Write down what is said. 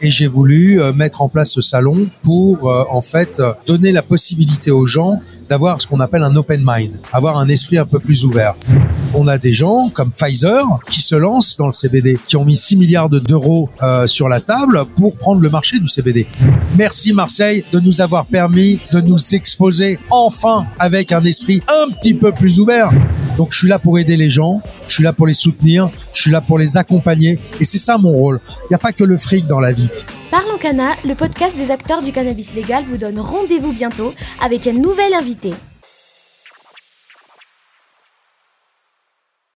et j'ai voulu euh, mettre en place ce salon pour euh, en fait euh, donner la possibilité aux gens d'avoir ce qu'on appelle un open mind, avoir un esprit un peu plus ouvert. On a des gens comme Pfizer qui se lancent dans le CBD, qui ont mis 6 milliards d'euros sur la table pour prendre le marché du CBD. Merci Marseille de nous avoir permis de nous exposer enfin avec un esprit un petit peu plus ouvert. Donc je suis là pour aider les gens, je suis là pour les soutenir, je suis là pour les accompagner et c'est ça mon rôle. Il n'y a pas que le fric dans la vie. Parlons Cana, le podcast des acteurs du cannabis légal vous donne rendez-vous bientôt avec un nouvel invité.